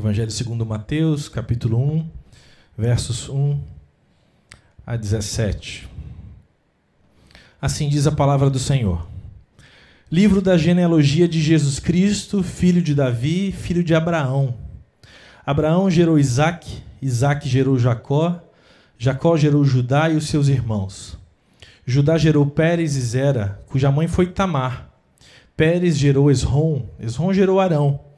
Evangelho segundo Mateus, capítulo 1, versos 1 a 17. Assim diz a palavra do Senhor. Livro da genealogia de Jesus Cristo, filho de Davi, filho de Abraão. Abraão gerou Isaque, Isaque gerou Jacó, Jacó gerou Judá e os seus irmãos. Judá gerou Pérez e Zera, cuja mãe foi Tamar. Pérez gerou Esrom, Esrom gerou Arão.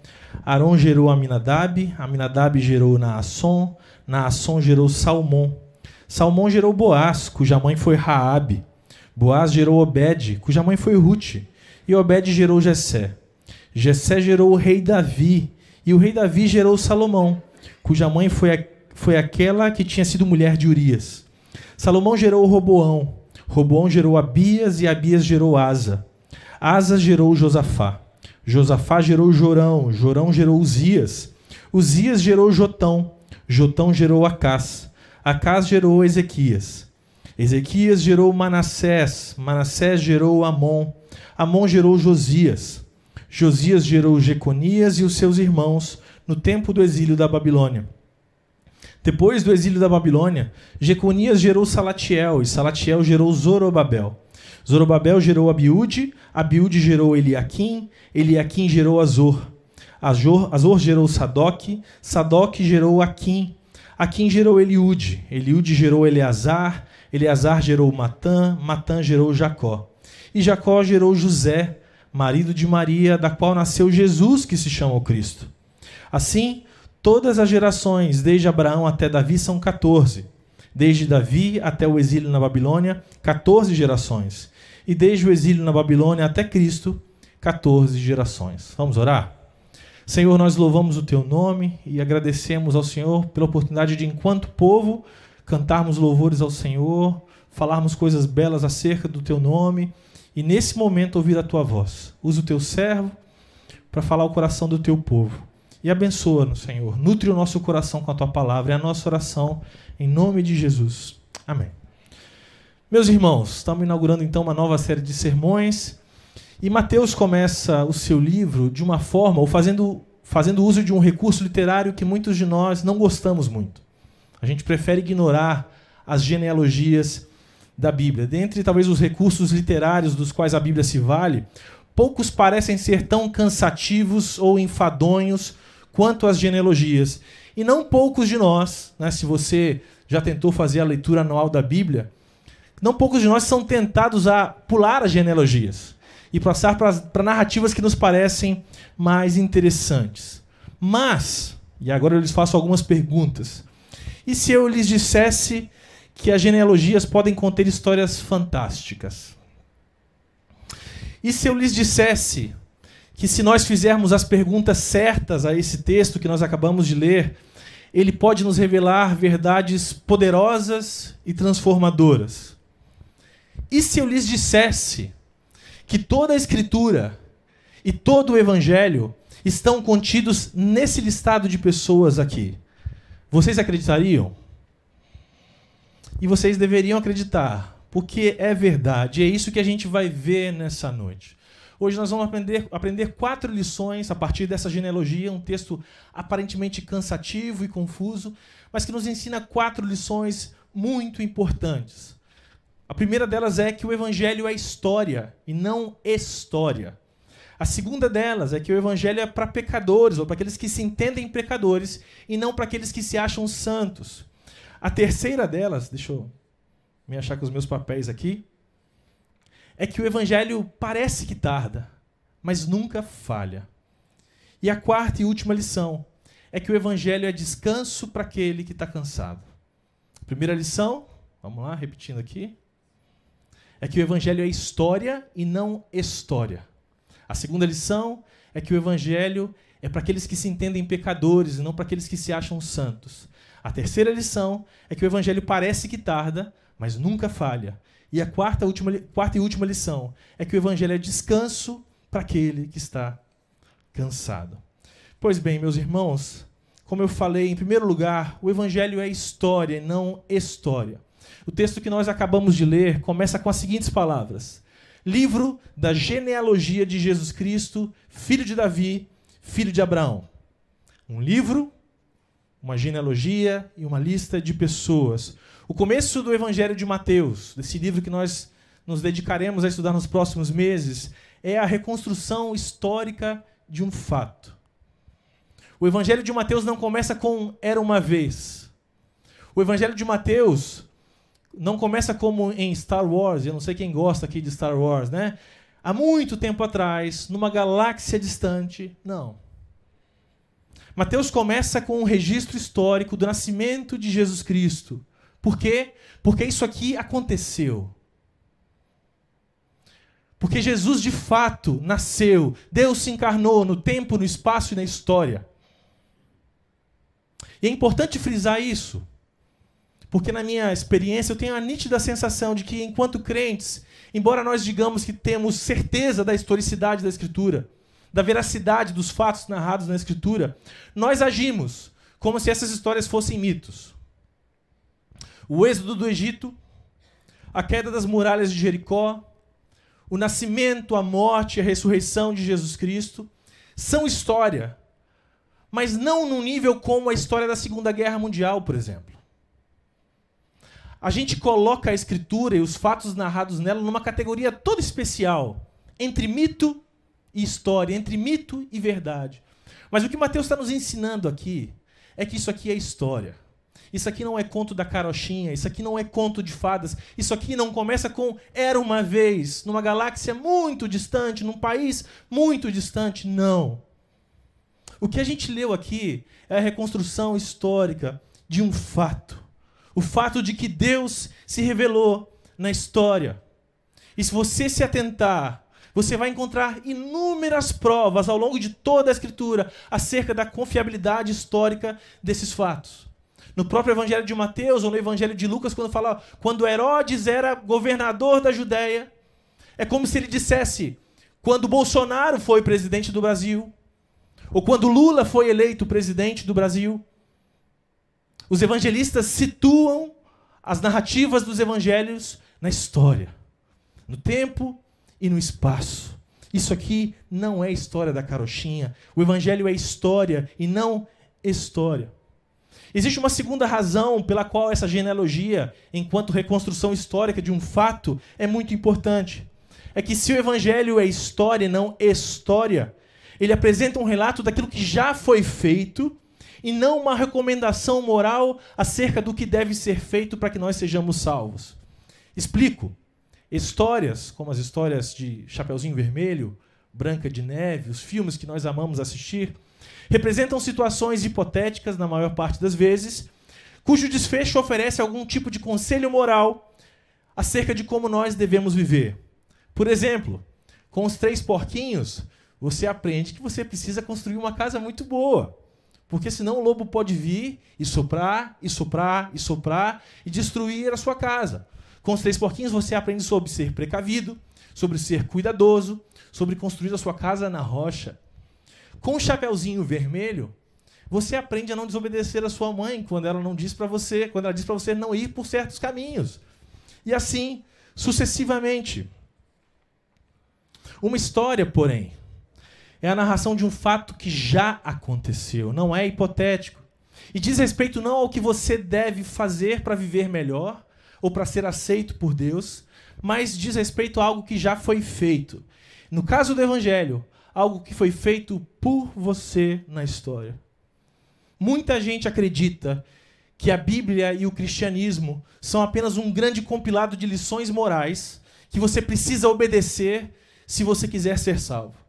Arão gerou Aminadab, Aminadab gerou Naasson, Naasson gerou Salmão. Salmão gerou Boaz, cuja mãe foi Raabe. Boaz gerou Obed, cuja mãe foi Ruth. E Obed gerou Jessé. Jessé gerou o rei Davi, e o rei Davi gerou Salomão, cuja mãe foi, a, foi aquela que tinha sido mulher de Urias. Salomão gerou Roboão. Roboão gerou Abias e Abias gerou Asa. Asa gerou Josafá. Josafá gerou Jorão, Jorão gerou Uzias. Uzias gerou Jotão, Jotão gerou Acás. Acás gerou Ezequias. Ezequias gerou Manassés, Manassés gerou Amon. Amon gerou Josias. Josias gerou Jeconias e os seus irmãos no tempo do exílio da Babilônia. Depois do exílio da Babilônia, Jeconias gerou Salatiel e Salatiel gerou Zorobabel. Zorobabel gerou Abiúde, Abiúde gerou Eliaquim, Eliaquim gerou Azor. Azor, Azor gerou Sadoc, Sadoc gerou Aquim, Aquim gerou Eliúde, Eliúde gerou Eleazar, Eleazar gerou Matã, Matã gerou Jacó. E Jacó gerou José, marido de Maria, da qual nasceu Jesus, que se chama o Cristo. Assim, todas as gerações, desde Abraão até Davi, são 14. Desde Davi até o exílio na Babilônia, 14 gerações e desde o exílio na Babilônia até Cristo, 14 gerações. Vamos orar? Senhor, nós louvamos o teu nome e agradecemos ao Senhor pela oportunidade de, enquanto povo, cantarmos louvores ao Senhor, falarmos coisas belas acerca do teu nome e, nesse momento, ouvir a tua voz. Usa o teu servo para falar o coração do teu povo. E abençoa-nos, Senhor. Nutre o nosso coração com a tua palavra. É a nossa oração em nome de Jesus. Amém. Meus irmãos, estamos inaugurando então uma nova série de sermões e Mateus começa o seu livro de uma forma, ou fazendo, fazendo uso de um recurso literário que muitos de nós não gostamos muito. A gente prefere ignorar as genealogias da Bíblia. Dentre talvez os recursos literários dos quais a Bíblia se vale, poucos parecem ser tão cansativos ou enfadonhos quanto as genealogias. E não poucos de nós, né, se você já tentou fazer a leitura anual da Bíblia, não poucos de nós são tentados a pular as genealogias e passar para narrativas que nos parecem mais interessantes. Mas, e agora eu lhes faço algumas perguntas. E se eu lhes dissesse que as genealogias podem conter histórias fantásticas? E se eu lhes dissesse que se nós fizermos as perguntas certas a esse texto que nós acabamos de ler, ele pode nos revelar verdades poderosas e transformadoras? E se eu lhes dissesse que toda a Escritura e todo o Evangelho estão contidos nesse listado de pessoas aqui? Vocês acreditariam? E vocês deveriam acreditar, porque é verdade. É isso que a gente vai ver nessa noite. Hoje nós vamos aprender, aprender quatro lições a partir dessa genealogia, um texto aparentemente cansativo e confuso, mas que nos ensina quatro lições muito importantes. A primeira delas é que o evangelho é história e não história. A segunda delas é que o evangelho é para pecadores, ou para aqueles que se entendem pecadores, e não para aqueles que se acham santos. A terceira delas, deixa eu me achar com os meus papéis aqui, é que o evangelho parece que tarda, mas nunca falha. E a quarta e última lição é que o evangelho é descanso para aquele que está cansado. Primeira lição, vamos lá, repetindo aqui é que o evangelho é história e não história. A segunda lição é que o evangelho é para aqueles que se entendem pecadores e não para aqueles que se acham santos. A terceira lição é que o evangelho parece que tarda, mas nunca falha. E a quarta, última, quarta e última lição é que o evangelho é descanso para aquele que está cansado. Pois bem, meus irmãos, como eu falei, em primeiro lugar, o evangelho é história e não história. O texto que nós acabamos de ler começa com as seguintes palavras: Livro da genealogia de Jesus Cristo, filho de Davi, filho de Abraão. Um livro, uma genealogia e uma lista de pessoas. O começo do Evangelho de Mateus, desse livro que nós nos dedicaremos a estudar nos próximos meses, é a reconstrução histórica de um fato. O Evangelho de Mateus não começa com era uma vez. O Evangelho de Mateus não começa como em Star Wars, eu não sei quem gosta aqui de Star Wars, né? Há muito tempo atrás, numa galáxia distante. Não. Mateus começa com um registro histórico do nascimento de Jesus Cristo. Por quê? Porque isso aqui aconteceu. Porque Jesus de fato nasceu, Deus se encarnou no tempo, no espaço e na história. E é importante frisar isso, porque na minha experiência eu tenho a nítida sensação de que, enquanto crentes, embora nós digamos que temos certeza da historicidade da Escritura, da veracidade dos fatos narrados na Escritura, nós agimos como se essas histórias fossem mitos. O êxodo do Egito, a queda das muralhas de Jericó, o nascimento, a morte e a ressurreição de Jesus Cristo são história, mas não num nível como a história da Segunda Guerra Mundial, por exemplo. A gente coloca a escritura e os fatos narrados nela numa categoria toda especial, entre mito e história, entre mito e verdade. Mas o que Mateus está nos ensinando aqui é que isso aqui é história. Isso aqui não é conto da carochinha, isso aqui não é conto de fadas, isso aqui não começa com era uma vez, numa galáxia muito distante, num país muito distante, não. O que a gente leu aqui é a reconstrução histórica de um fato. O fato de que Deus se revelou na história. E se você se atentar, você vai encontrar inúmeras provas ao longo de toda a Escritura acerca da confiabilidade histórica desses fatos. No próprio Evangelho de Mateus ou no Evangelho de Lucas, quando fala quando Herodes era governador da Judéia, é como se ele dissesse quando Bolsonaro foi presidente do Brasil, ou quando Lula foi eleito presidente do Brasil. Os evangelistas situam as narrativas dos evangelhos na história, no tempo e no espaço. Isso aqui não é história da carochinha. O evangelho é história e não história. Existe uma segunda razão pela qual essa genealogia, enquanto reconstrução histórica de um fato, é muito importante. É que se o evangelho é história e não história, ele apresenta um relato daquilo que já foi feito e não uma recomendação moral acerca do que deve ser feito para que nós sejamos salvos. Explico. Histórias, como as histórias de Chapeuzinho Vermelho, Branca de Neve, os filmes que nós amamos assistir, representam situações hipotéticas, na maior parte das vezes, cujo desfecho oferece algum tipo de conselho moral acerca de como nós devemos viver. Por exemplo, com os três porquinhos, você aprende que você precisa construir uma casa muito boa. Porque senão o lobo pode vir e soprar, e soprar, e soprar, e destruir a sua casa. Com os três porquinhos, você aprende sobre ser precavido, sobre ser cuidadoso, sobre construir a sua casa na rocha. Com o chapeuzinho vermelho, você aprende a não desobedecer a sua mãe quando ela não diz para você, quando ela diz para você não ir por certos caminhos. E assim, sucessivamente. Uma história, porém, é a narração de um fato que já aconteceu, não é hipotético. E diz respeito não ao que você deve fazer para viver melhor ou para ser aceito por Deus, mas diz respeito a algo que já foi feito. No caso do evangelho, algo que foi feito por você na história. Muita gente acredita que a Bíblia e o cristianismo são apenas um grande compilado de lições morais que você precisa obedecer se você quiser ser salvo.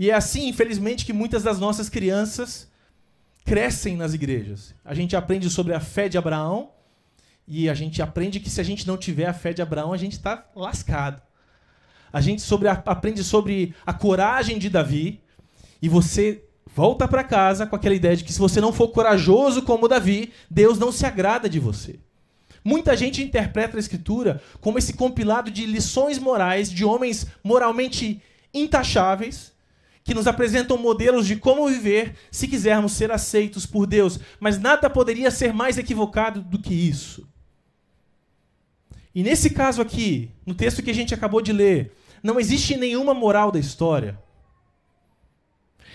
E é assim, infelizmente, que muitas das nossas crianças crescem nas igrejas. A gente aprende sobre a fé de Abraão e a gente aprende que se a gente não tiver a fé de Abraão, a gente está lascado a gente sobre a, aprende sobre a coragem de Davi e você volta para casa com aquela ideia de que se você não for corajoso como Davi, Deus não se agrada de você. Muita gente interpreta a escritura como esse compilado de lições morais de homens moralmente intacháveis que nos apresentam modelos de como viver se quisermos ser aceitos por Deus, mas nada poderia ser mais equivocado do que isso. E nesse caso aqui, no texto que a gente acabou de ler, não existe nenhuma moral da história.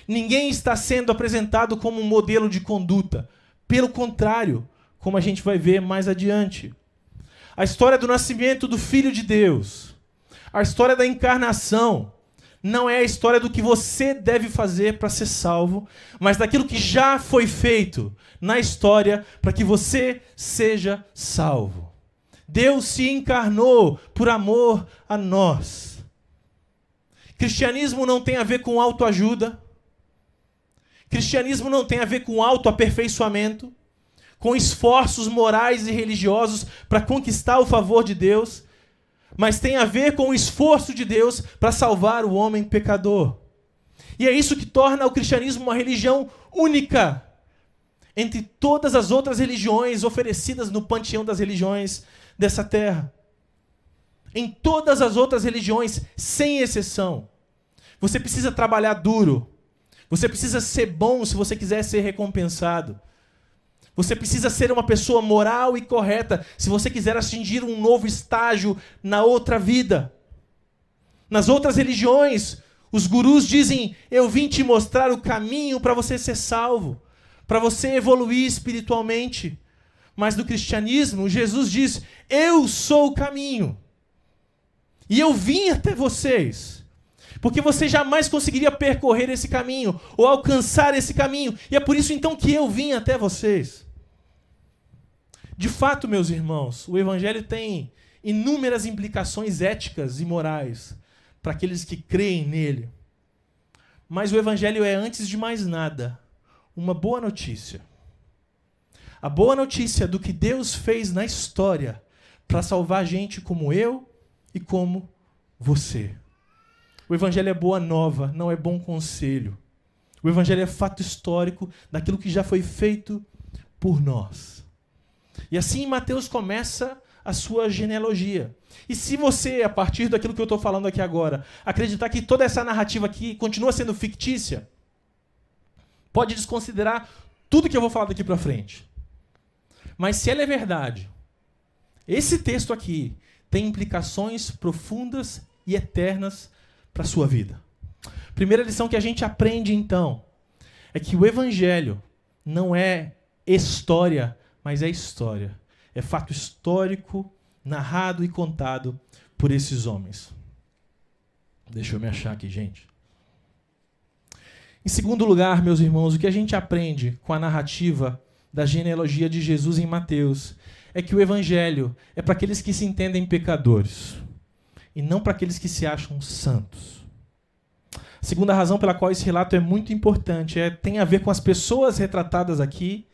Ninguém está sendo apresentado como um modelo de conduta. Pelo contrário, como a gente vai ver mais adiante. A história do nascimento do Filho de Deus, a história da encarnação, não é a história do que você deve fazer para ser salvo, mas daquilo que já foi feito na história para que você seja salvo. Deus se encarnou por amor a nós. Cristianismo não tem a ver com autoajuda. Cristianismo não tem a ver com autoaperfeiçoamento, com esforços morais e religiosos para conquistar o favor de Deus mas tem a ver com o esforço de Deus para salvar o homem pecador. E é isso que torna o cristianismo uma religião única entre todas as outras religiões oferecidas no panteão das religiões dessa terra. Em todas as outras religiões, sem exceção, você precisa trabalhar duro. Você precisa ser bom se você quiser ser recompensado. Você precisa ser uma pessoa moral e correta se você quiser atingir um novo estágio na outra vida. Nas outras religiões, os gurus dizem: Eu vim te mostrar o caminho para você ser salvo, para você evoluir espiritualmente. Mas no cristianismo, Jesus diz: Eu sou o caminho. E eu vim até vocês. Porque você jamais conseguiria percorrer esse caminho ou alcançar esse caminho. E é por isso então que eu vim até vocês. De fato, meus irmãos, o Evangelho tem inúmeras implicações éticas e morais para aqueles que creem nele. Mas o Evangelho é, antes de mais nada, uma boa notícia. A boa notícia do que Deus fez na história para salvar gente como eu e como você. O Evangelho é boa nova, não é bom conselho. O Evangelho é fato histórico daquilo que já foi feito por nós. E assim Mateus começa a sua genealogia. E se você, a partir daquilo que eu estou falando aqui agora, acreditar que toda essa narrativa aqui continua sendo fictícia, pode desconsiderar tudo que eu vou falar daqui para frente. Mas se ela é verdade, esse texto aqui tem implicações profundas e eternas para a sua vida. Primeira lição que a gente aprende então é que o evangelho não é história mas é história. É fato histórico, narrado e contado por esses homens. Deixa eu me achar aqui, gente. Em segundo lugar, meus irmãos, o que a gente aprende com a narrativa da genealogia de Jesus em Mateus é que o evangelho é para aqueles que se entendem pecadores e não para aqueles que se acham santos. A segunda razão pela qual esse relato é muito importante é tem a ver com as pessoas retratadas aqui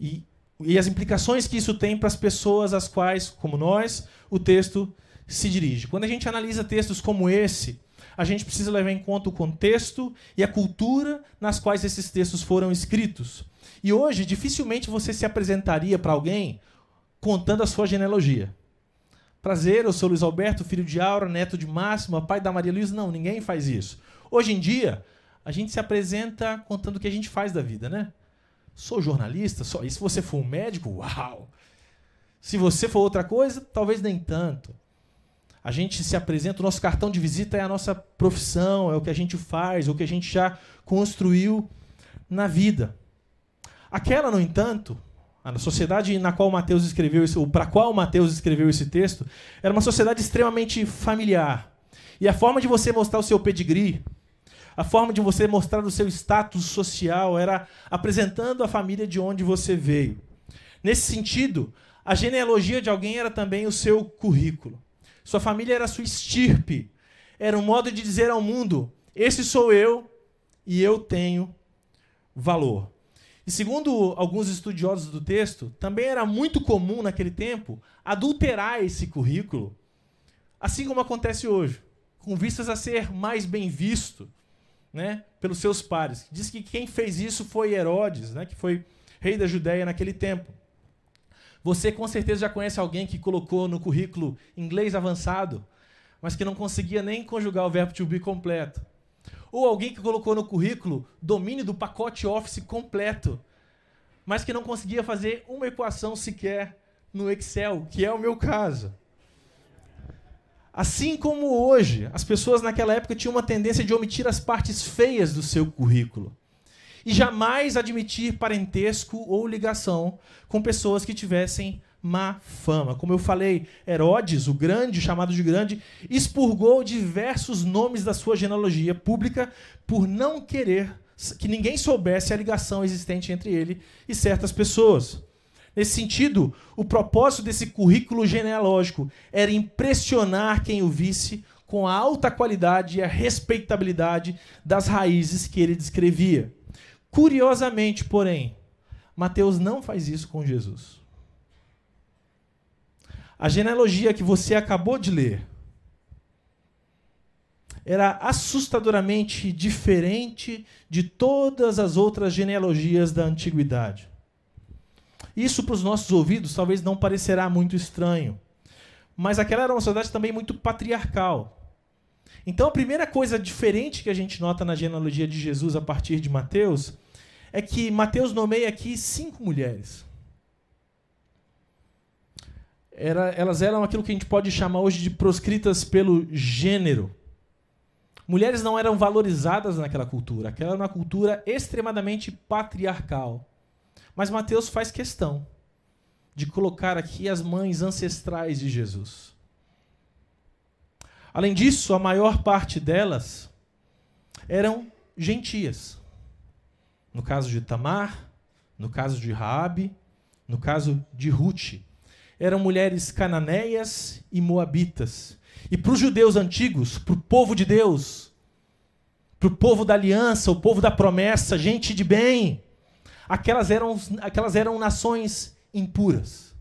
e, e as implicações que isso tem para as pessoas às quais, como nós, o texto se dirige. Quando a gente analisa textos como esse, a gente precisa levar em conta o contexto e a cultura nas quais esses textos foram escritos. E hoje, dificilmente você se apresentaria para alguém contando a sua genealogia. Prazer, eu sou Luiz Alberto, filho de Aura, neto de Máxima, pai da Maria Luiz. Não, ninguém faz isso. Hoje em dia, a gente se apresenta contando o que a gente faz da vida, né? Sou jornalista? Só. E se você for um médico? Uau! Se você for outra coisa, talvez nem tanto. A gente se apresenta, o nosso cartão de visita é a nossa profissão, é o que a gente faz, é o que a gente já construiu na vida. Aquela, no entanto, a sociedade na qual Mateus escreveu isso, ou para qual Mateus escreveu esse texto, era uma sociedade extremamente familiar. E a forma de você mostrar o seu pedigree, a forma de você mostrar o seu status social era apresentando a família de onde você veio. Nesse sentido, a genealogia de alguém era também o seu currículo. Sua família era sua estirpe. Era um modo de dizer ao mundo: esse sou eu e eu tenho valor. E segundo alguns estudiosos do texto, também era muito comum naquele tempo adulterar esse currículo, assim como acontece hoje, com vistas a ser mais bem visto, né, pelos seus pares. Diz que quem fez isso foi Herodes, né, que foi rei da Judéia naquele tempo. Você com certeza já conhece alguém que colocou no currículo inglês avançado, mas que não conseguia nem conjugar o verbo to be completo. Ou alguém que colocou no currículo domínio do pacote Office completo, mas que não conseguia fazer uma equação sequer no Excel, que é o meu caso. Assim como hoje, as pessoas naquela época tinham uma tendência de omitir as partes feias do seu currículo e jamais admitir parentesco ou ligação com pessoas que tivessem má fama. Como eu falei, Herodes, o grande, chamado de grande, expurgou diversos nomes da sua genealogia pública por não querer que ninguém soubesse a ligação existente entre ele e certas pessoas. Nesse sentido, o propósito desse currículo genealógico era impressionar quem o visse com a alta qualidade e a respeitabilidade das raízes que ele descrevia. Curiosamente, porém, Mateus não faz isso com Jesus. A genealogia que você acabou de ler era assustadoramente diferente de todas as outras genealogias da antiguidade. Isso para os nossos ouvidos talvez não parecerá muito estranho, mas aquela era uma sociedade também muito patriarcal. Então a primeira coisa diferente que a gente nota na genealogia de Jesus a partir de Mateus é que Mateus nomeia aqui cinco mulheres. Era, elas eram aquilo que a gente pode chamar hoje de proscritas pelo gênero. Mulheres não eram valorizadas naquela cultura. Aquela era uma cultura extremadamente patriarcal. Mas Mateus faz questão de colocar aqui as mães ancestrais de Jesus. Além disso, a maior parte delas eram gentias. No caso de Tamar, no caso de Raabe, no caso de Ruth, eram mulheres cananeias e moabitas e para os judeus antigos, para o povo de Deus, para o povo da aliança, o povo da promessa, gente de bem, aquelas eram, aquelas eram nações impuras.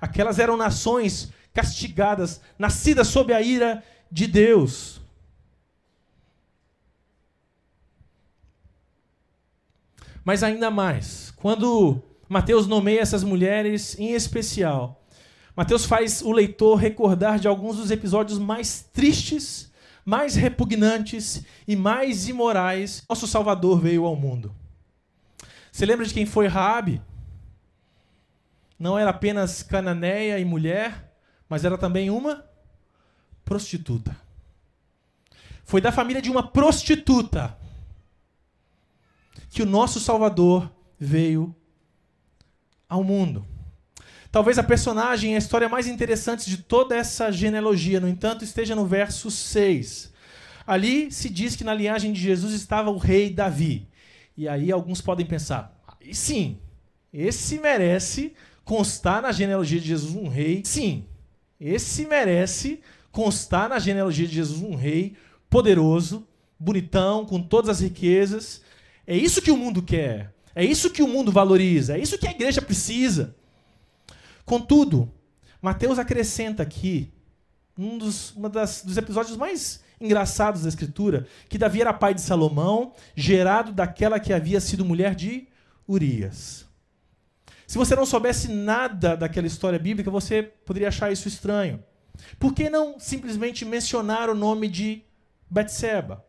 Aquelas eram nações castigadas, nascidas sob a ira de Deus. Mas ainda mais, quando Mateus nomeia essas mulheres em especial, Mateus faz o leitor recordar de alguns dos episódios mais tristes, mais repugnantes e mais imorais. Nosso Salvador veio ao mundo. Você lembra de quem foi Raabe? Não era apenas cananeia e mulher, mas era também uma prostituta. Foi da família de uma prostituta que o nosso Salvador veio ao mundo. Talvez a personagem, a história mais interessante de toda essa genealogia, no entanto, esteja no verso 6. Ali se diz que na linhagem de Jesus estava o rei Davi. E aí alguns podem pensar, sim, esse merece constar na genealogia de Jesus um rei. Sim, esse merece constar na genealogia de Jesus um rei poderoso, bonitão, com todas as riquezas. É isso que o mundo quer. É isso que o mundo valoriza. É isso que a igreja precisa. Contudo, Mateus acrescenta aqui um dos, uma das, dos episódios mais engraçados da Escritura, que Davi era pai de Salomão, gerado daquela que havia sido mulher de Urias. Se você não soubesse nada daquela história bíblica, você poderia achar isso estranho. Por que não simplesmente mencionar o nome de Betseba?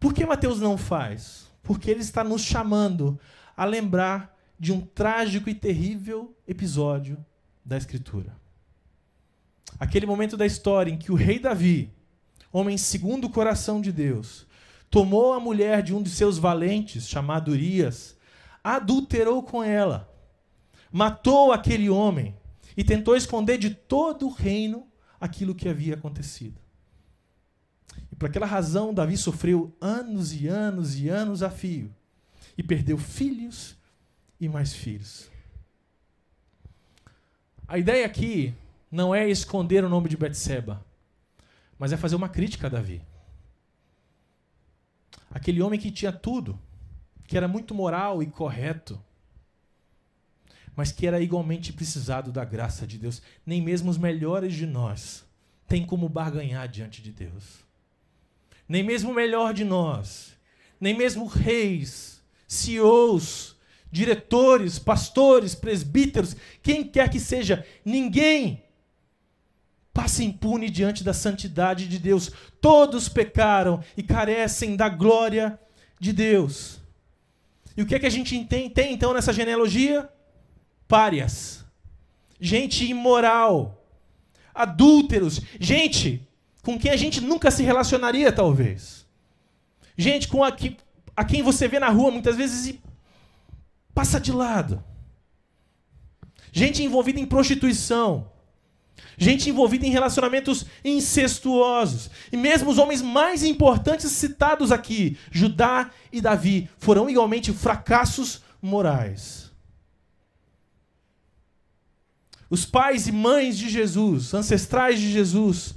Por que Mateus não faz? Porque ele está nos chamando a lembrar de um trágico e terrível episódio da Escritura. Aquele momento da história em que o rei Davi, homem segundo o coração de Deus, tomou a mulher de um de seus valentes, chamado Urias, adulterou com ela, matou aquele homem e tentou esconder de todo o reino aquilo que havia acontecido. E por aquela razão, Davi sofreu anos e anos e anos a fio e perdeu filhos e mais filhos. A ideia aqui não é esconder o nome de Betseba, mas é fazer uma crítica a Davi. Aquele homem que tinha tudo, que era muito moral e correto, mas que era igualmente precisado da graça de Deus. Nem mesmo os melhores de nós têm como barganhar diante de Deus. Nem mesmo o melhor de nós, nem mesmo reis, CEOs, diretores, pastores, presbíteros, quem quer que seja, ninguém passa impune diante da santidade de Deus. Todos pecaram e carecem da glória de Deus. E o que é que a gente tem, tem então nessa genealogia? Párias. Gente imoral. adúlteros, gente com quem a gente nunca se relacionaria, talvez. Gente com a, que, a quem você vê na rua muitas vezes e passa de lado. Gente envolvida em prostituição. Gente envolvida em relacionamentos incestuosos. E mesmo os homens mais importantes citados aqui, Judá e Davi, foram igualmente fracassos morais. Os pais e mães de Jesus, ancestrais de Jesus,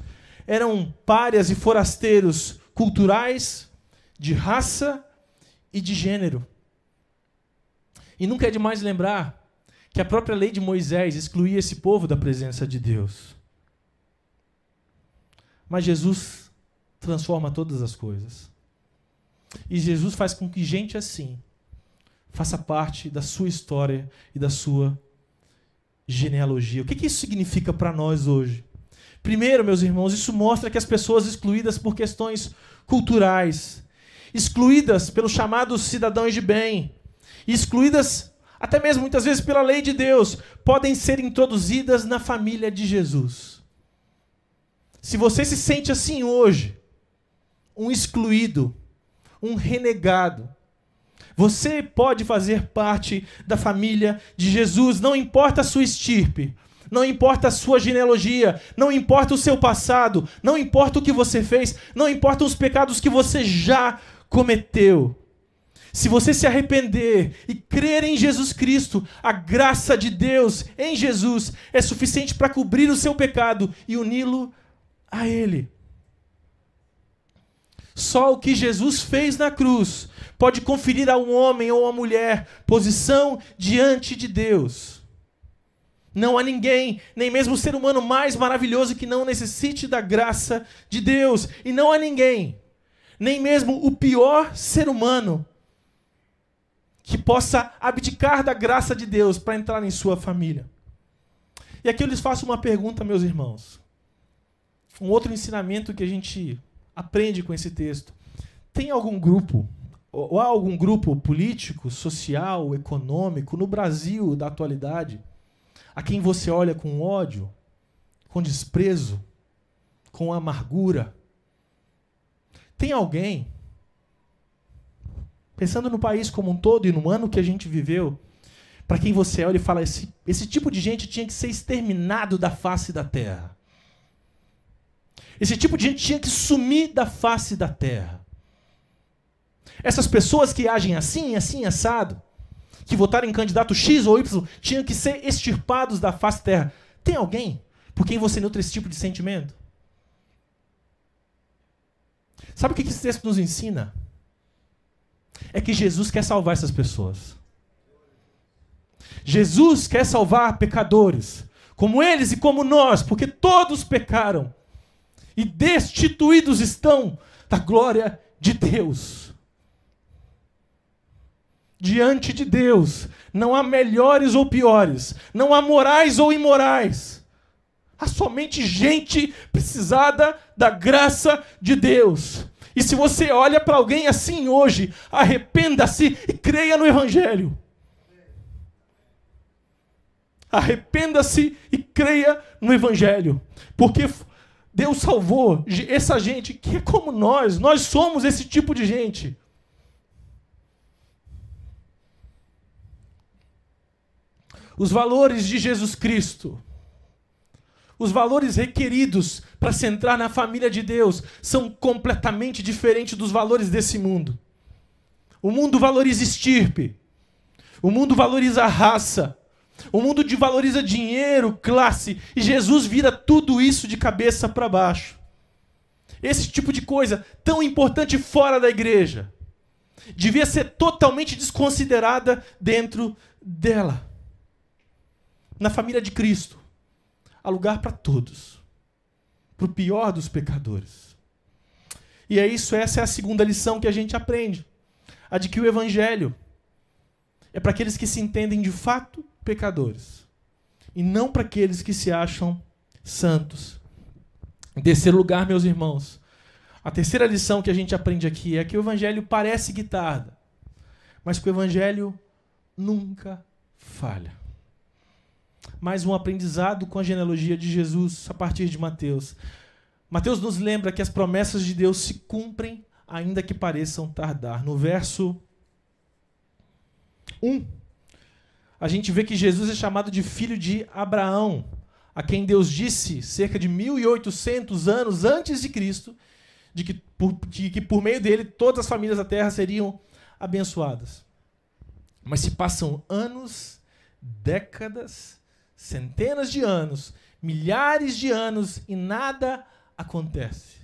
eram párias e forasteiros culturais, de raça e de gênero. E nunca é demais lembrar que a própria lei de Moisés excluía esse povo da presença de Deus. Mas Jesus transforma todas as coisas. E Jesus faz com que gente assim faça parte da sua história e da sua genealogia. O que, isso significa para nós hoje? Primeiro, meus irmãos, isso mostra que as pessoas excluídas por questões culturais, excluídas pelos chamados cidadãos de bem, excluídas até mesmo muitas vezes pela lei de Deus, podem ser introduzidas na família de Jesus. Se você se sente assim hoje, um excluído, um renegado, você pode fazer parte da família de Jesus, não importa a sua estirpe, não importa a sua genealogia, não importa o seu passado, não importa o que você fez, não importa os pecados que você já cometeu. Se você se arrepender e crer em Jesus Cristo, a graça de Deus em Jesus é suficiente para cobrir o seu pecado e uni-lo a Ele. Só o que Jesus fez na cruz pode conferir a um homem ou a mulher posição diante de Deus. Não há ninguém, nem mesmo o ser humano mais maravilhoso que não necessite da graça de Deus. E não há ninguém, nem mesmo o pior ser humano, que possa abdicar da graça de Deus para entrar em sua família. E aqui eu lhes faço uma pergunta, meus irmãos. Um outro ensinamento que a gente aprende com esse texto. Tem algum grupo, ou há algum grupo político, social, econômico no Brasil da atualidade, a quem você olha com ódio, com desprezo, com amargura? Tem alguém Pensando no país como um todo e no ano que a gente viveu, para quem você olha e fala, esse, esse tipo de gente tinha que ser exterminado da face da terra. Esse tipo de gente tinha que sumir da face da terra. Essas pessoas que agem assim, assim, assado, que votaram em candidato X ou Y, tinham que ser extirpados da face da terra. Tem alguém por quem você nutre esse tipo de sentimento? Sabe o que esse texto nos ensina? É que Jesus quer salvar essas pessoas. Jesus quer salvar pecadores, como eles e como nós, porque todos pecaram e destituídos estão da glória de Deus. Diante de Deus, não há melhores ou piores, não há morais ou imorais. Há somente gente precisada da graça de Deus. E se você olha para alguém assim hoje, arrependa-se e creia no Evangelho. Arrependa-se e creia no Evangelho. Porque Deus salvou essa gente que é como nós. Nós somos esse tipo de gente. Os valores de Jesus Cristo os valores requeridos para se entrar na família de Deus são completamente diferentes dos valores desse mundo. O mundo valoriza estirpe. O mundo valoriza raça. O mundo valoriza dinheiro, classe. E Jesus vira tudo isso de cabeça para baixo. Esse tipo de coisa, tão importante fora da igreja, devia ser totalmente desconsiderada dentro dela. Na família de Cristo há lugar para todos, para o pior dos pecadores. E é isso, essa é a segunda lição que a gente aprende. A de que o evangelho é para aqueles que se entendem de fato pecadores e não para aqueles que se acham santos. Em terceiro lugar, meus irmãos, a terceira lição que a gente aprende aqui é que o evangelho parece guitarra, mas que o evangelho nunca falha. Mais um aprendizado com a genealogia de Jesus a partir de Mateus. Mateus nos lembra que as promessas de Deus se cumprem, ainda que pareçam tardar. No verso 1, a gente vê que Jesus é chamado de filho de Abraão, a quem Deus disse, cerca de 1800 anos antes de Cristo, de que por, de que por meio dele todas as famílias da terra seriam abençoadas. Mas se passam anos, décadas, centenas de anos, milhares de anos e nada acontece.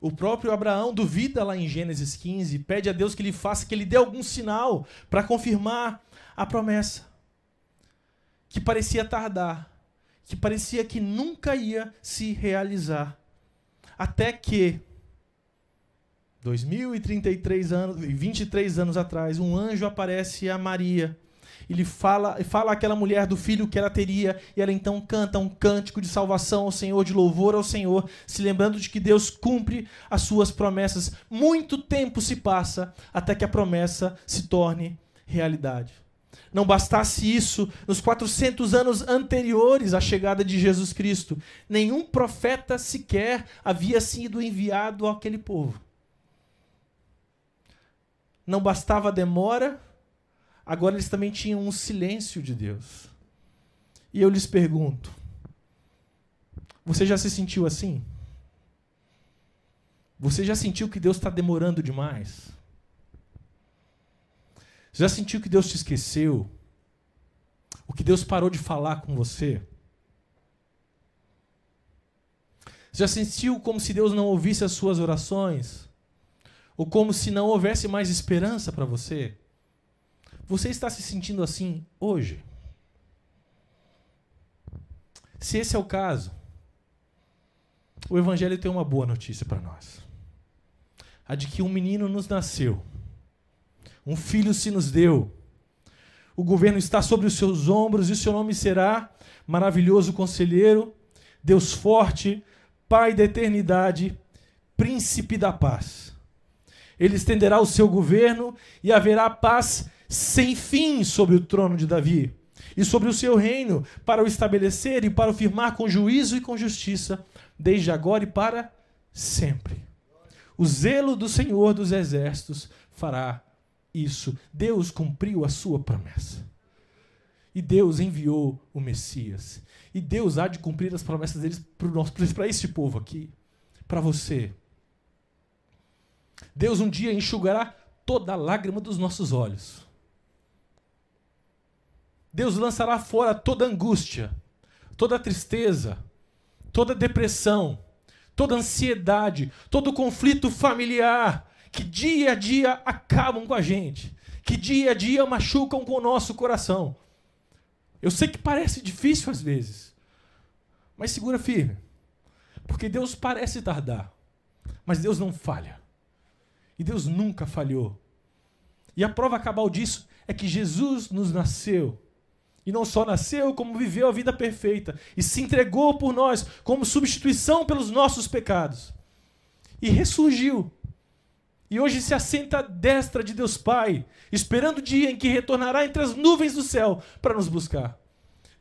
O próprio Abraão duvida lá em Gênesis 15, pede a Deus que lhe faça, que lhe dê algum sinal para confirmar a promessa. Que parecia tardar, que parecia que nunca ia se realizar. Até que 2033 anos, 23 anos atrás, um anjo aparece a Maria. Ele fala, fala àquela mulher do filho que ela teria, e ela então canta um cântico de salvação ao Senhor, de louvor ao Senhor, se lembrando de que Deus cumpre as suas promessas. Muito tempo se passa até que a promessa se torne realidade. Não bastasse isso, nos 400 anos anteriores à chegada de Jesus Cristo, nenhum profeta sequer havia sido enviado àquele povo. Não bastava a demora, agora eles também tinham um silêncio de Deus. E eu lhes pergunto: você já se sentiu assim? Você já sentiu que Deus está demorando demais? Já sentiu que Deus te esqueceu? O que Deus parou de falar com você? Já sentiu como se Deus não ouvisse as suas orações? ou como se não houvesse mais esperança para você? Você está se sentindo assim hoje? Se esse é o caso, o Evangelho tem uma boa notícia para nós: a de que um menino nos nasceu, um filho se nos deu, o governo está sobre os seus ombros e o seu nome será Maravilhoso Conselheiro, Deus Forte, Pai da Eternidade, Príncipe da Paz. Ele estenderá o seu governo e haverá paz sem fim sobre o trono de Davi e sobre o seu reino, para o estabelecer e para o firmar com juízo e com justiça, desde agora e para sempre. O zelo do Senhor dos exércitos fará isso. Deus cumpriu a sua promessa. E Deus enviou o Messias. E Deus há de cumprir as promessas deles para este povo aqui, para você, Deus um dia enxugará toda a lágrima dos nossos olhos. Deus lançará fora toda angústia, toda tristeza, toda depressão, toda ansiedade, todo conflito familiar que dia a dia acabam com a gente, que dia a dia machucam com o nosso coração. Eu sei que parece difícil às vezes, mas segura firme, porque Deus parece tardar, mas Deus não falha. E Deus nunca falhou. E a prova cabal disso é que Jesus nos nasceu. E não só nasceu, como viveu a vida perfeita. E se entregou por nós como substituição pelos nossos pecados. E ressurgiu. E hoje se assenta à destra de Deus Pai, esperando o dia em que retornará entre as nuvens do céu para nos buscar.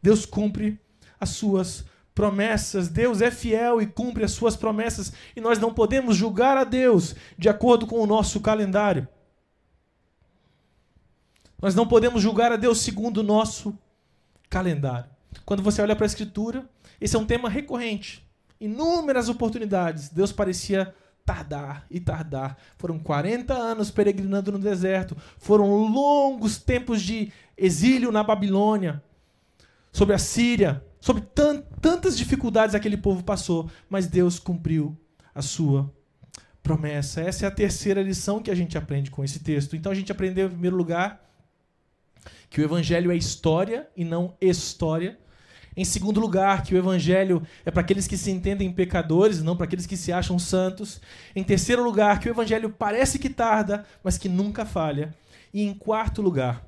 Deus cumpre as suas promessas. Deus é fiel e cumpre as suas promessas e nós não podemos julgar a Deus de acordo com o nosso calendário. Nós não podemos julgar a Deus segundo o nosso calendário. Quando você olha para a Escritura, esse é um tema recorrente. Inúmeras oportunidades, Deus parecia tardar e tardar. Foram 40 anos peregrinando no deserto, foram longos tempos de exílio na Babilônia, sobre a Síria, sobre tantas dificuldades aquele povo passou, mas Deus cumpriu a sua promessa. Essa é a terceira lição que a gente aprende com esse texto. Então a gente aprendeu, em primeiro lugar, que o evangelho é história e não história. Em segundo lugar, que o evangelho é para aqueles que se entendem pecadores, não para aqueles que se acham santos. Em terceiro lugar, que o evangelho parece que tarda, mas que nunca falha. E em quarto lugar,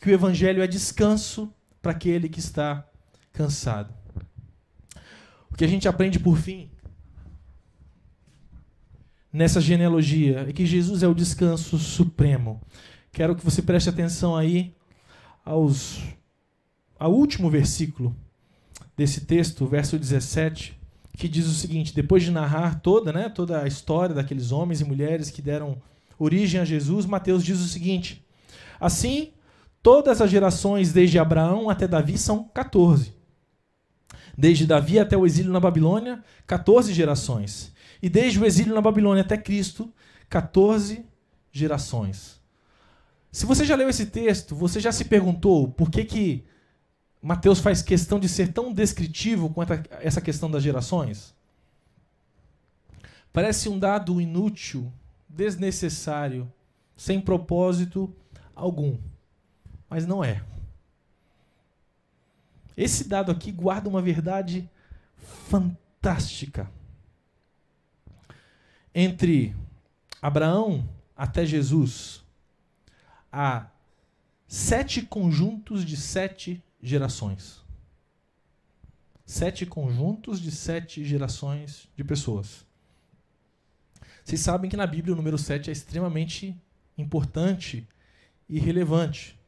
que o evangelho é descanso para aquele que está cansado. O que a gente aprende por fim nessa genealogia é que Jesus é o descanso supremo. Quero que você preste atenção aí aos ao último versículo desse texto, verso 17, que diz o seguinte: depois de narrar toda, né, toda a história daqueles homens e mulheres que deram origem a Jesus, Mateus diz o seguinte: Assim, todas as gerações desde Abraão até Davi são 14. Desde Davi até o exílio na Babilônia, 14 gerações. E desde o exílio na Babilônia até Cristo, 14 gerações. Se você já leu esse texto, você já se perguntou por que, que Mateus faz questão de ser tão descritivo quanto a essa questão das gerações? Parece um dado inútil, desnecessário, sem propósito algum. Mas não é. Esse dado aqui guarda uma verdade fantástica. Entre Abraão até Jesus, há sete conjuntos de sete gerações. Sete conjuntos de sete gerações de pessoas. Vocês sabem que na Bíblia o número sete é extremamente importante e relevante.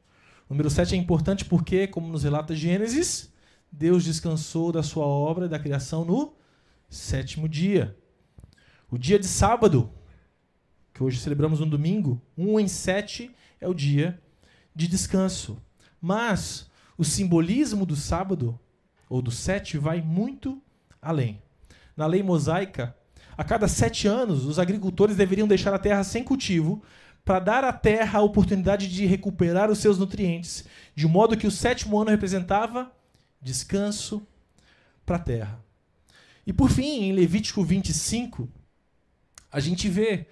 O número 7 é importante porque, como nos relata Gênesis, Deus descansou da sua obra da criação no sétimo dia. O dia de sábado, que hoje celebramos no domingo, 1 em 7 é o dia de descanso. Mas o simbolismo do sábado, ou do sete, vai muito além. Na lei mosaica, a cada sete anos, os agricultores deveriam deixar a terra sem cultivo para dar à terra a oportunidade de recuperar os seus nutrientes, de modo que o sétimo ano representava descanso para a terra. E por fim, em Levítico 25, a gente vê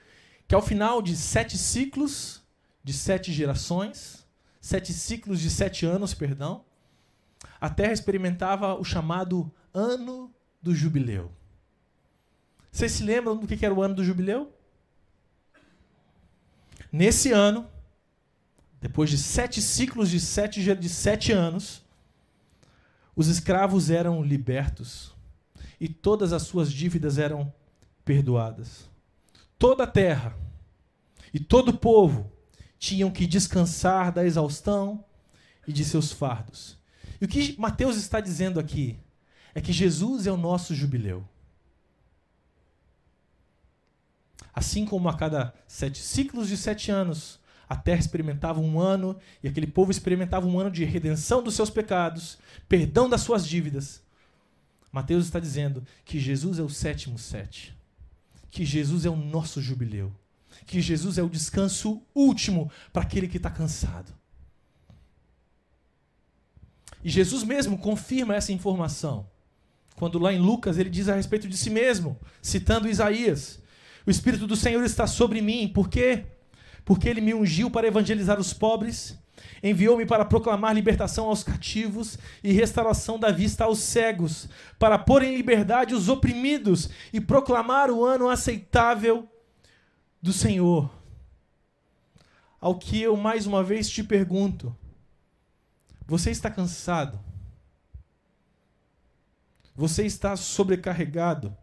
que ao final de sete ciclos, de sete gerações, sete ciclos de sete anos, perdão, a terra experimentava o chamado ano do jubileu. Vocês se lembram do que era o ano do jubileu? Nesse ano, depois de sete ciclos de sete, de sete anos, os escravos eram libertos e todas as suas dívidas eram perdoadas. Toda a terra e todo o povo tinham que descansar da exaustão e de seus fardos. E o que Mateus está dizendo aqui é que Jesus é o nosso jubileu. Assim como a cada sete ciclos de sete anos, a terra experimentava um ano e aquele povo experimentava um ano de redenção dos seus pecados, perdão das suas dívidas. Mateus está dizendo que Jesus é o sétimo sete, que Jesus é o nosso jubileu, que Jesus é o descanso último para aquele que está cansado. E Jesus mesmo confirma essa informação. Quando lá em Lucas ele diz a respeito de si mesmo, citando Isaías: o Espírito do Senhor está sobre mim. Por quê? Porque ele me ungiu para evangelizar os pobres, enviou-me para proclamar libertação aos cativos e restauração da vista aos cegos, para pôr em liberdade os oprimidos e proclamar o ano aceitável do Senhor. Ao que eu mais uma vez te pergunto: você está cansado? Você está sobrecarregado?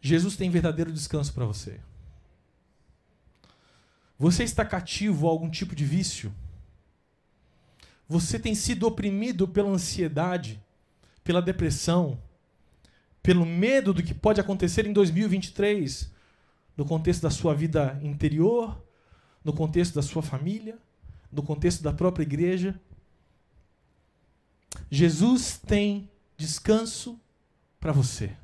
Jesus tem verdadeiro descanso para você. Você está cativo a algum tipo de vício? Você tem sido oprimido pela ansiedade, pela depressão, pelo medo do que pode acontecer em 2023, no contexto da sua vida interior, no contexto da sua família, no contexto da própria igreja? Jesus tem descanso para você.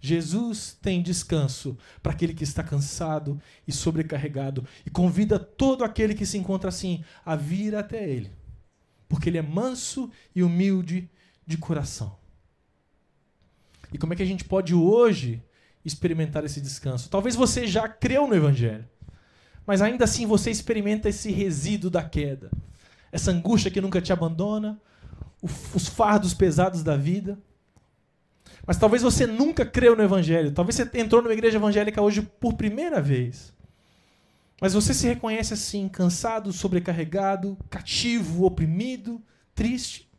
Jesus tem descanso para aquele que está cansado e sobrecarregado e convida todo aquele que se encontra assim a vir até ele, porque ele é manso e humilde de coração. E como é que a gente pode hoje experimentar esse descanso? Talvez você já creu no evangelho, mas ainda assim você experimenta esse resíduo da queda, essa angústia que nunca te abandona, os fardos pesados da vida. Mas talvez você nunca creu no Evangelho. Talvez você entrou numa igreja evangélica hoje por primeira vez. Mas você se reconhece assim, cansado, sobrecarregado, cativo, oprimido, triste.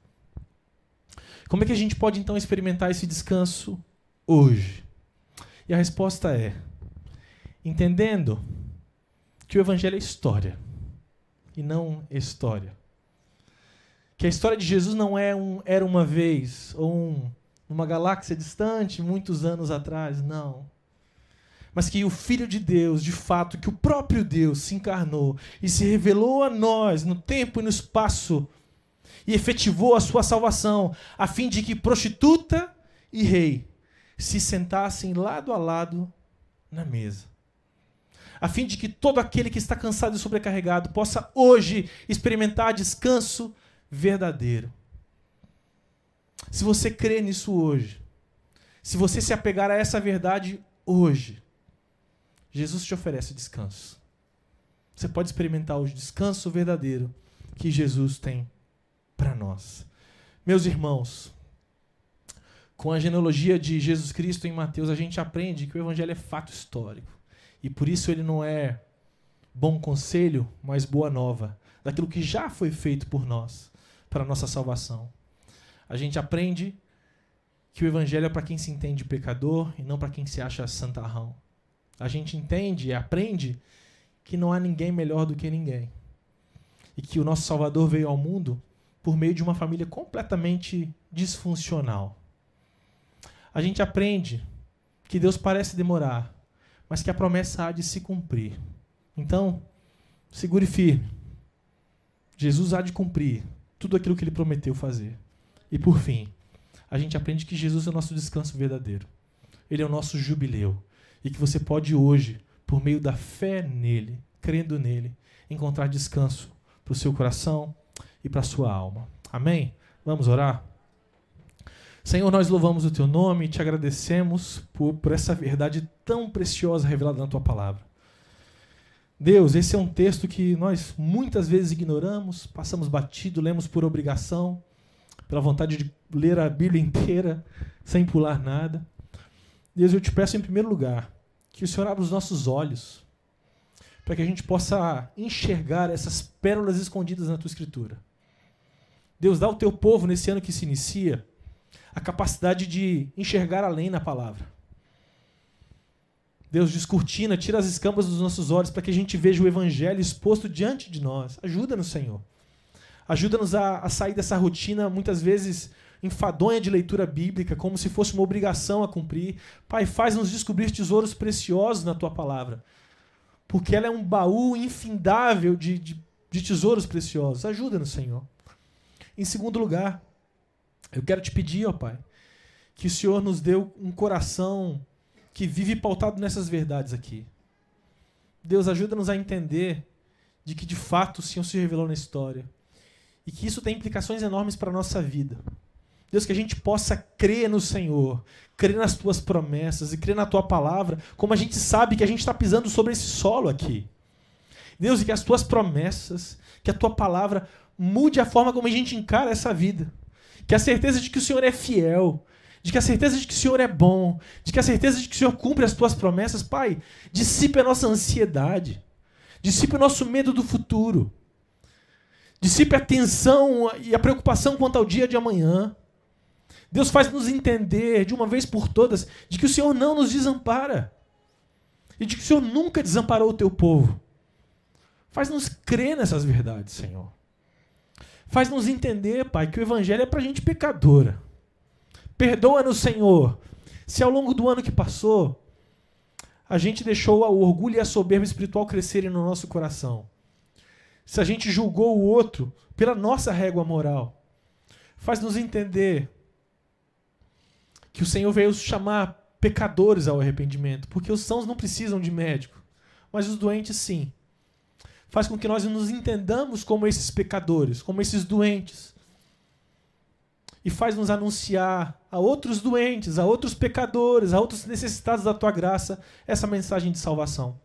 Como é que a gente pode então experimentar esse descanso hoje? E a resposta é: entendendo que o Evangelho é história e não história. Que a história de Jesus não é um era uma vez ou um, uma galáxia distante, muitos anos atrás, não. Mas que o Filho de Deus, de fato, que o próprio Deus se encarnou e se revelou a nós no tempo e no espaço e efetivou a sua salvação, a fim de que prostituta e rei se sentassem lado a lado na mesa. A fim de que todo aquele que está cansado e sobrecarregado possa hoje experimentar descanso verdadeiro. Se você crê nisso hoje, se você se apegar a essa verdade hoje, Jesus te oferece descanso. Você pode experimentar o descanso verdadeiro que Jesus tem para nós. Meus irmãos, com a genealogia de Jesus Cristo em Mateus, a gente aprende que o evangelho é fato histórico. E por isso ele não é bom conselho, mas boa nova, daquilo que já foi feito por nós, para a nossa salvação. A gente aprende que o evangelho é para quem se entende pecador e não para quem se acha santarrão. A gente entende e aprende que não há ninguém melhor do que ninguém. E que o nosso Salvador veio ao mundo por meio de uma família completamente disfuncional a gente aprende que Deus parece demorar, mas que a promessa há de se cumprir. Então, segure firme. Jesus há de cumprir tudo aquilo que ele prometeu fazer. E por fim, a gente aprende que Jesus é o nosso descanso verdadeiro. Ele é o nosso jubileu. E que você pode hoje, por meio da fé nele, crendo nele, encontrar descanso para o seu coração e para a sua alma. Amém? Vamos orar? Senhor, nós louvamos o teu nome e te agradecemos por, por essa verdade tão preciosa revelada na tua palavra. Deus, esse é um texto que nós muitas vezes ignoramos, passamos batido, lemos por obrigação, pela vontade de ler a Bíblia inteira, sem pular nada. Deus, eu te peço em primeiro lugar que o Senhor abra os nossos olhos, para que a gente possa enxergar essas pérolas escondidas na tua Escritura. Deus, dá ao teu povo nesse ano que se inicia a capacidade de enxergar além na palavra. Deus descortina, tira as escamas dos nossos olhos para que a gente veja o evangelho exposto diante de nós. Ajuda-nos, Senhor. Ajuda-nos a, a sair dessa rotina, muitas vezes enfadonha de leitura bíblica, como se fosse uma obrigação a cumprir. Pai, faz-nos descobrir tesouros preciosos na tua palavra, porque ela é um baú infindável de, de, de tesouros preciosos. Ajuda-nos, Senhor. Em segundo lugar, eu quero te pedir, ó Pai, que o Senhor nos dê um coração que vive pautado nessas verdades aqui. Deus, ajuda-nos a entender de que de fato o Senhor se revelou na história e que isso tem implicações enormes para a nossa vida. Deus, que a gente possa crer no Senhor, crer nas tuas promessas e crer na tua palavra, como a gente sabe que a gente está pisando sobre esse solo aqui. Deus, e que as tuas promessas, que a tua palavra mude a forma como a gente encara essa vida que a certeza de que o Senhor é fiel, de que a certeza de que o Senhor é bom, de que a certeza de que o Senhor cumpre as tuas promessas, Pai, dissipe a nossa ansiedade, dissipe o nosso medo do futuro, dissipe a tensão e a preocupação quanto ao dia de amanhã. Deus faz nos entender de uma vez por todas de que o Senhor não nos desampara e de que o Senhor nunca desamparou o teu povo. Faz-nos crer nessas verdades, Senhor. Faz-nos entender, Pai, que o Evangelho é para gente pecadora. Perdoa-nos, Senhor, se ao longo do ano que passou a gente deixou o orgulho e a soberba espiritual crescerem no nosso coração. Se a gente julgou o outro pela nossa régua moral. Faz-nos entender que o Senhor veio chamar pecadores ao arrependimento, porque os sãos não precisam de médico, mas os doentes sim faz com que nós nos entendamos como esses pecadores, como esses doentes. E faz nos anunciar a outros doentes, a outros pecadores, a outros necessitados da tua graça, essa mensagem de salvação.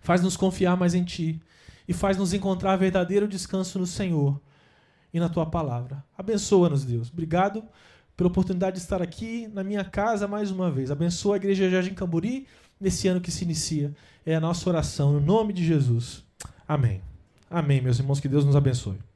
Faz nos confiar mais em ti e faz nos encontrar verdadeiro descanso no Senhor e na tua palavra. Abençoa-nos, Deus. Obrigado pela oportunidade de estar aqui na minha casa mais uma vez. Abençoa a Igreja Jardim Camburi nesse ano que se inicia. É a nossa oração, no nome de Jesus. Amém. Amém, meus irmãos, que Deus nos abençoe.